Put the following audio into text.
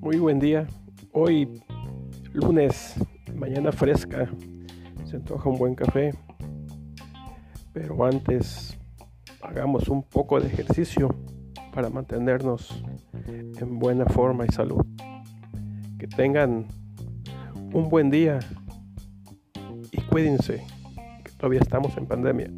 Muy buen día. Hoy, lunes, mañana fresca, se antoja un buen café. Pero antes, hagamos un poco de ejercicio para mantenernos en buena forma y salud. Que tengan un buen día y cuídense, que todavía estamos en pandemia.